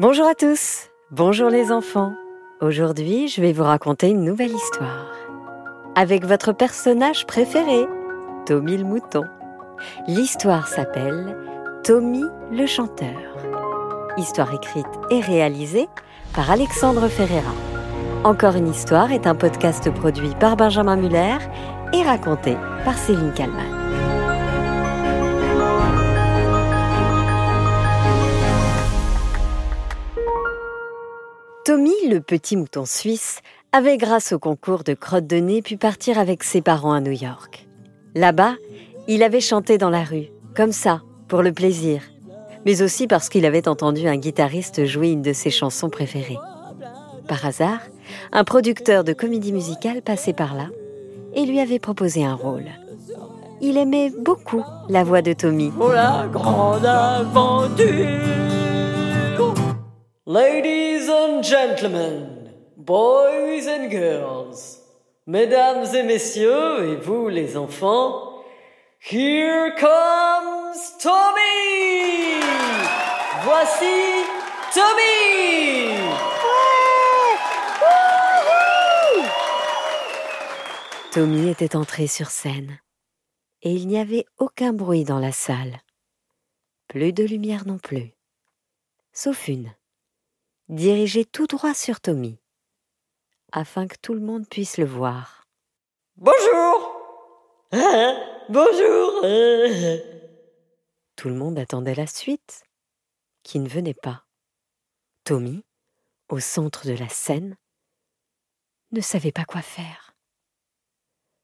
Bonjour à tous, bonjour les enfants. Aujourd'hui, je vais vous raconter une nouvelle histoire. Avec votre personnage préféré, Tommy le mouton. L'histoire s'appelle Tommy le chanteur. Histoire écrite et réalisée par Alexandre Ferreira. Encore une histoire est un podcast produit par Benjamin Muller et raconté par Céline Kalman. Tommy, le petit mouton suisse, avait grâce au concours de crotte de nez pu partir avec ses parents à New York. Là-bas, il avait chanté dans la rue, comme ça, pour le plaisir, mais aussi parce qu'il avait entendu un guitariste jouer une de ses chansons préférées. Par hasard, un producteur de comédie musicale passait par là et lui avait proposé un rôle. Il aimait beaucoup la voix de Tommy. Oh la grande aventure Ladies and gentlemen, boys and girls, mesdames et messieurs, et vous les enfants, here comes Tommy! Voici Tommy! Tommy était entré sur scène et il n'y avait aucun bruit dans la salle. Plus de lumière non plus, sauf une, dirigée tout droit sur Tommy, afin que tout le monde puisse le voir. Bonjour Bonjour Tout le monde attendait la suite, qui ne venait pas. Tommy, au centre de la scène, ne savait pas quoi faire.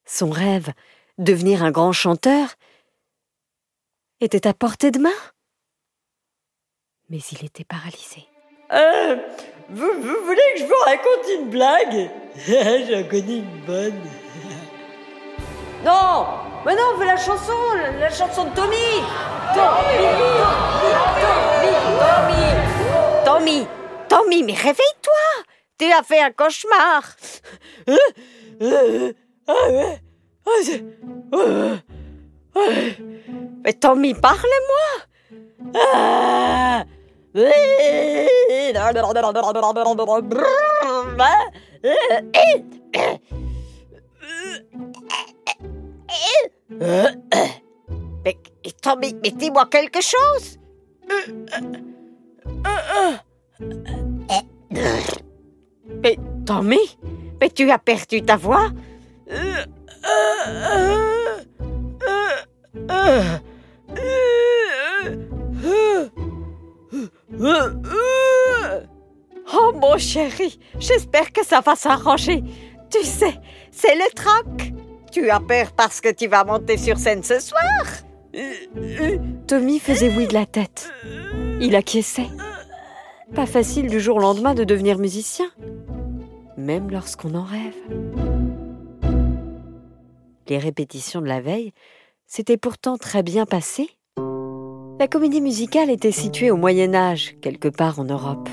Son rêve, devenir un grand chanteur, était à portée de main. Mais il était paralysé. Euh, vous, vous voulez que je vous raconte une blague? J'en connais une bonne. non Mais non, mais la chanson, la, chanson de Tommy. Tommy Tommy Tommy Tommy Tommy, mais réveille-toi. Tu as fait un cauchemar. Tommy Euh, euh. Mais Tommy, parle-moi. Ah Mais dis-moi quelque chose. Mais Tommy Mais tu as perdu ta voix Oh mon chéri, j'espère que ça va s'arranger. Tu sais, c'est le troc. Tu as peur parce que tu vas monter sur scène ce soir Tommy faisait oui de la tête. Il acquiesçait. Pas facile du jour au lendemain de devenir musicien, même lorsqu'on en rêve. Les répétitions de la veille s'étaient pourtant très bien passées. La comédie musicale était située au Moyen Âge, quelque part en Europe,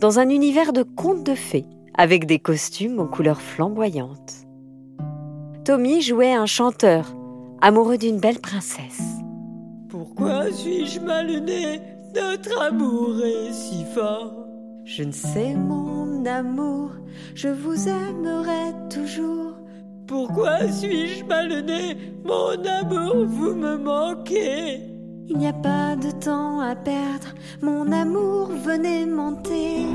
dans un univers de contes de fées, avec des costumes aux couleurs flamboyantes. Tommy jouait un chanteur, amoureux d'une belle princesse. Pourquoi suis-je mal né Notre amour est si fort. Je ne sais, mon amour, je vous aimerai toujours. Pourquoi suis-je mal né Mon amour, vous me manquez. Il n'y a pas de temps à perdre, mon amour, venez monter.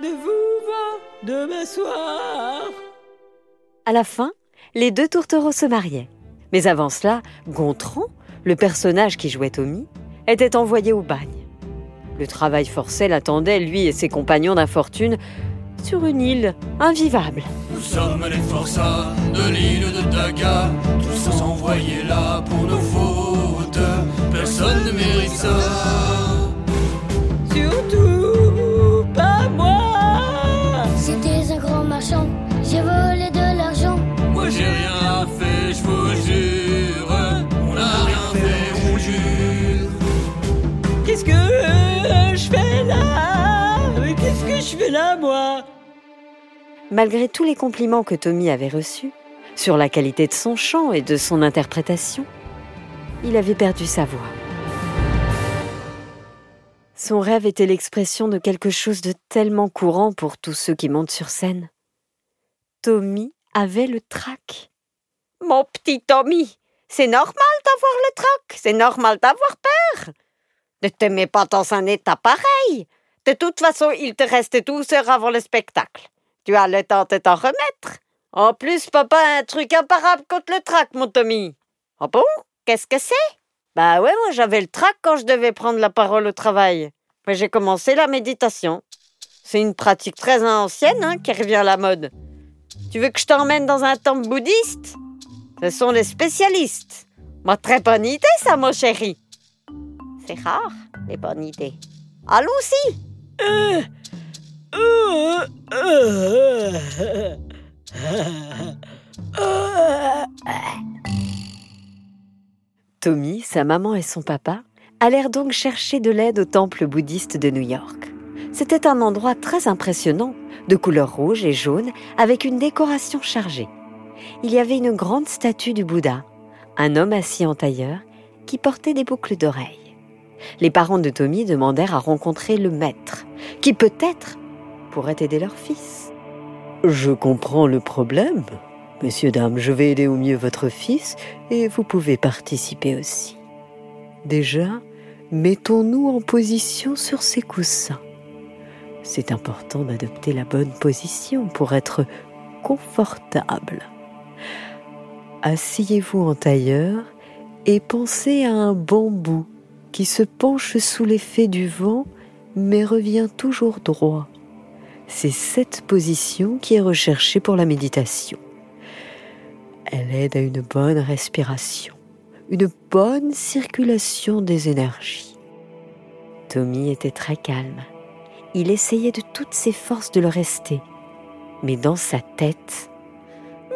De vous voir demain soir. À la fin, les deux tourtereaux se mariaient. Mais avant cela, Gontran, le personnage qui jouait Tommy, était envoyé au bagne. Le travail forcé l'attendait, lui et ses compagnons d'infortune, sur une île invivable. Nous sommes les forçats de l'île de Daga, tous envoyés là pour nos fautes. Personne ne mérite ça. Malgré tous les compliments que Tommy avait reçus sur la qualité de son chant et de son interprétation, il avait perdu sa voix. Son rêve était l'expression de quelque chose de tellement courant pour tous ceux qui montent sur scène. Tommy avait le trac. Mon petit Tommy, c'est normal d'avoir le trac, c'est normal d'avoir peur. Ne te mets pas dans un état pareil. De toute façon, il te reste 12 heures avant le spectacle. Tu as le temps de t'en remettre. En plus, papa a un truc imparable contre le trac, mon Tommy. Ah bon? Qu'est-ce que c'est? Bah ouais, moi j'avais le trac quand je devais prendre la parole au travail. Mais j'ai commencé la méditation. C'est une pratique très ancienne hein, qui revient à la mode. Tu veux que je t'emmène dans un temple bouddhiste? Ce sont les spécialistes. Ma très bonne idée, ça, mon chéri. C'est rare, les bonnes idées. Allons-y. Euh. Tommy, sa maman et son papa allèrent donc chercher de l'aide au temple bouddhiste de New York. C'était un endroit très impressionnant, de couleur rouge et jaune, avec une décoration chargée. Il y avait une grande statue du Bouddha, un homme assis en tailleur qui portait des boucles d'oreilles. Les parents de Tommy demandèrent à rencontrer le maître, qui peut-être pourrait aider leur fils. Je comprends le problème. Messieurs, dames, je vais aider au mieux votre fils et vous pouvez participer aussi. Déjà, mettons-nous en position sur ces coussins. C'est important d'adopter la bonne position pour être confortable. Asseyez-vous en tailleur et pensez à un bambou qui se penche sous l'effet du vent mais revient toujours droit. C'est cette position qui est recherchée pour la méditation. Elle aide à une bonne respiration, une bonne circulation des énergies. Tommy était très calme. Il essayait de toutes ses forces de le rester. Mais dans sa tête...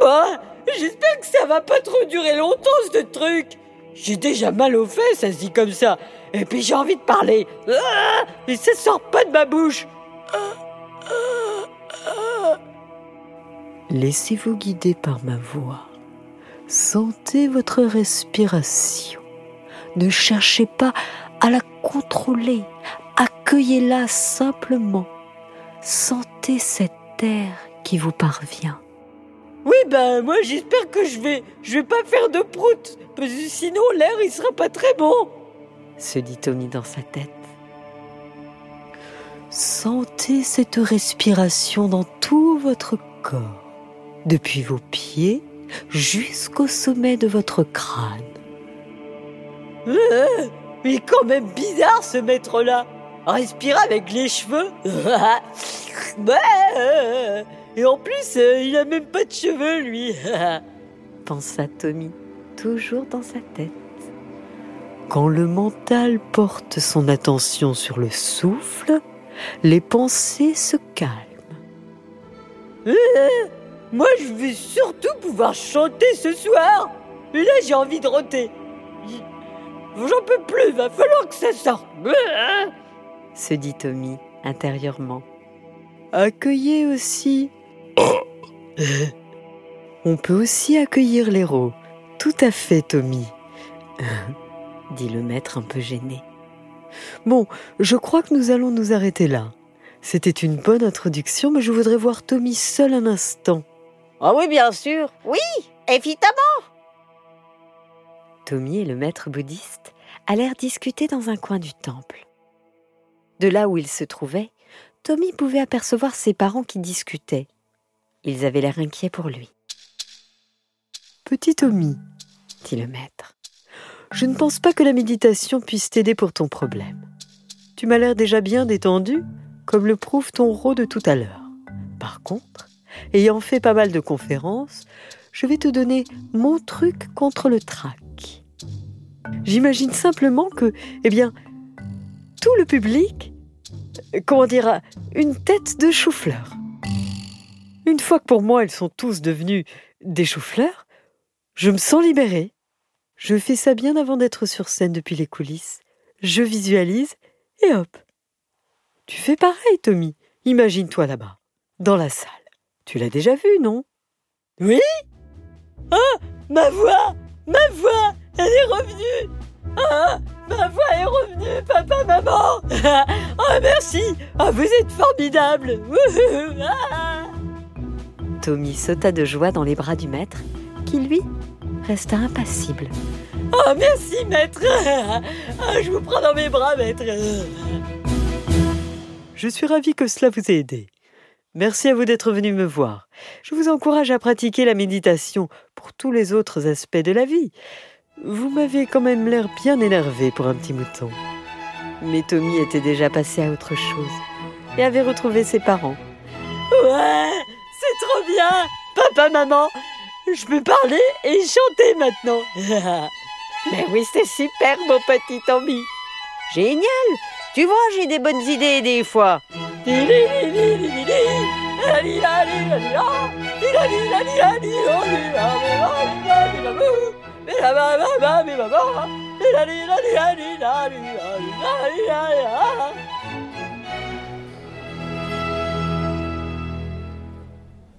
Bah, j'espère que ça va pas trop durer longtemps, ce truc. J'ai déjà mal aux fesses, dit comme ça. Et puis j'ai envie de parler. Ah, et ça sort pas de ma bouche. Laissez-vous guider par ma voix. Sentez votre respiration. Ne cherchez pas à la contrôler. Accueillez-la simplement. Sentez cet air qui vous parvient. Oui, ben moi j'espère que je vais, je vais pas faire de prout, parce que sinon l'air il sera pas très bon. Se dit Tommy dans sa tête. Sentez cette respiration dans tout votre corps, depuis vos pieds jusqu'au sommet de votre crâne. Euh, mais quand même bizarre ce maître-là. Respirer avec les cheveux. Et en plus, euh, il a même pas de cheveux, lui. Pensa Tommy, toujours dans sa tête. Quand le mental porte son attention sur le souffle, les pensées se calment. Euh, moi, je veux surtout pouvoir chanter ce soir. Et là, j'ai envie de roter. J'en peux plus, va falloir que ça sorte. Se dit Tommy intérieurement. Accueillez aussi On peut aussi accueillir l'héros. Tout à fait, Tommy. dit le maître un peu gêné. Bon, je crois que nous allons nous arrêter là. C'était une bonne introduction, mais je voudrais voir Tommy seul un instant. Ah oui, bien sûr. Oui, évidemment. Tommy et le maître bouddhiste allèrent discuter dans un coin du temple. De là où ils se trouvaient, Tommy pouvait apercevoir ses parents qui discutaient. Ils avaient l'air inquiets pour lui. Petit Tommy, dit le maître, je ne pense pas que la méditation puisse t'aider pour ton problème. Tu m'as l'air déjà bien détendu, comme le prouve ton rôle de tout à l'heure. Par contre, ayant fait pas mal de conférences, je vais te donner mon truc contre le trac. J'imagine simplement que, eh bien, tout le public, comment dire, une tête de chou-fleur. Une fois que pour moi ils sont tous devenus des choux-fleurs, je me sens libérée. Je fais ça bien avant d'être sur scène depuis les coulisses. Je visualise et hop. Tu fais pareil, Tommy. Imagine-toi là-bas, dans la salle. Tu l'as déjà vu, non? Oui? Ah! Ma voix! Ma voix! Elle est revenue! Ah! Ma voix est revenue, papa, maman! Ah merci! Ah vous êtes formidables. Tommy sauta de joie dans les bras du maître, qui lui resta impassible. Oh merci maître ah, Je vous prends dans mes bras maître Je suis ravi que cela vous ait aidé. Merci à vous d'être venu me voir. Je vous encourage à pratiquer la méditation pour tous les autres aspects de la vie. Vous m'avez quand même l'air bien énervé pour un petit mouton. Mais Tommy était déjà passé à autre chose et avait retrouvé ses parents. Ouais, c'est trop bien Papa, maman, je peux parler et chanter maintenant. Mais oui, c'est super, mon petit Tommy. Génial Tu vois, j'ai des bonnes idées des fois.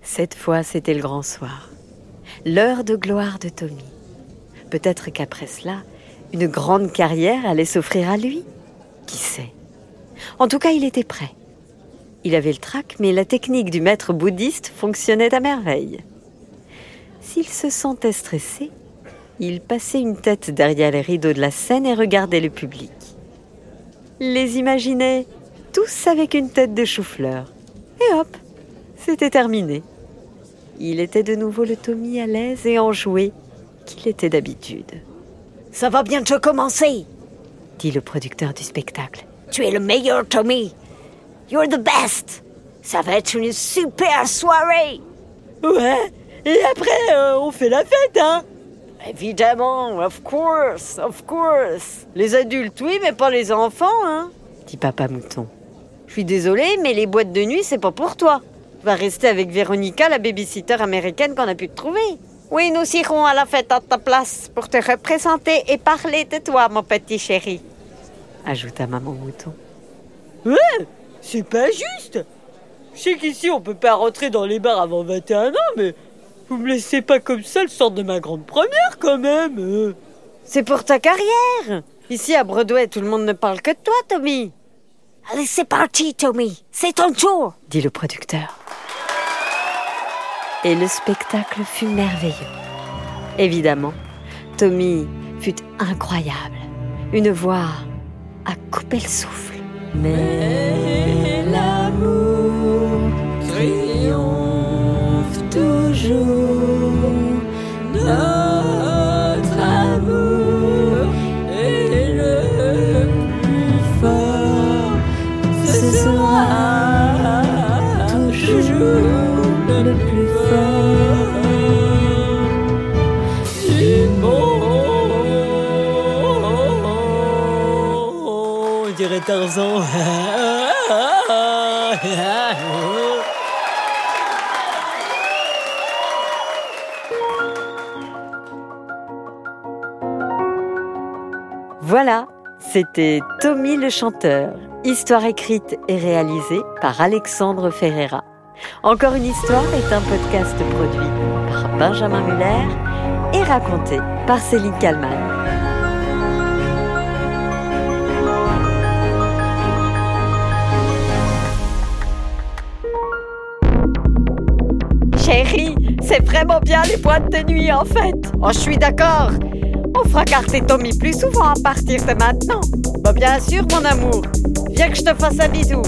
Cette fois, c'était le grand soir. L'heure de gloire de Tommy. Peut-être qu'après cela, une grande carrière allait s'offrir à lui. Qui sait? En tout cas, il était prêt. Il avait le trac, mais la technique du maître bouddhiste fonctionnait à merveille. S'il se sentait stressé, il passait une tête derrière les rideaux de la scène et regardait le public. Les imaginait tous avec une tête de chou-fleur. Et hop, c'était terminé. Il était de nouveau le Tommy à l'aise et enjoué qu'il était d'habitude. Ça va bientôt commencer, dit le producteur du spectacle. Tu es le meilleur, Tommy. You're the best. Ça va être une super soirée. Ouais, et après, euh, on fait la fête, hein Évidemment, of course, of course. Les adultes, oui, mais pas les enfants, hein dit Papa Mouton. Je suis désolée, mais les boîtes de nuit, c'est pas pour toi. Vas rester avec Véronica, la babysitter américaine qu'on a pu te trouver. Oui, nous irons à la fête à ta place pour te représenter et parler de toi, mon petit chéri. Ajouta Maman Mouton. Ouais, c'est pas juste. Je sais qu'ici, on peut pas rentrer dans les bars avant 21 ans, mais vous me laissez pas comme ça le sort de ma grande première, quand même. C'est pour ta carrière. Ici, à Broadway, tout le monde ne parle que de toi, Tommy. Allez, c'est parti, Tommy. C'est ton tour, dit le producteur. Et le spectacle fut merveilleux. Évidemment, Tommy fut incroyable. Une voix à couper le souffle. Mais Voilà, c'était Tommy le chanteur, histoire écrite et réalisée par Alexandre Ferreira. Encore une histoire est un podcast produit par Benjamin Muller et raconté par Céline Kallmann. Chérie, c'est vraiment bien les boîtes de nuit en fait. Oh, je suis d'accord. On fera carter Tommy plus souvent à partir de maintenant. Bah bien sûr, mon amour. Viens que je te fasse un bisou.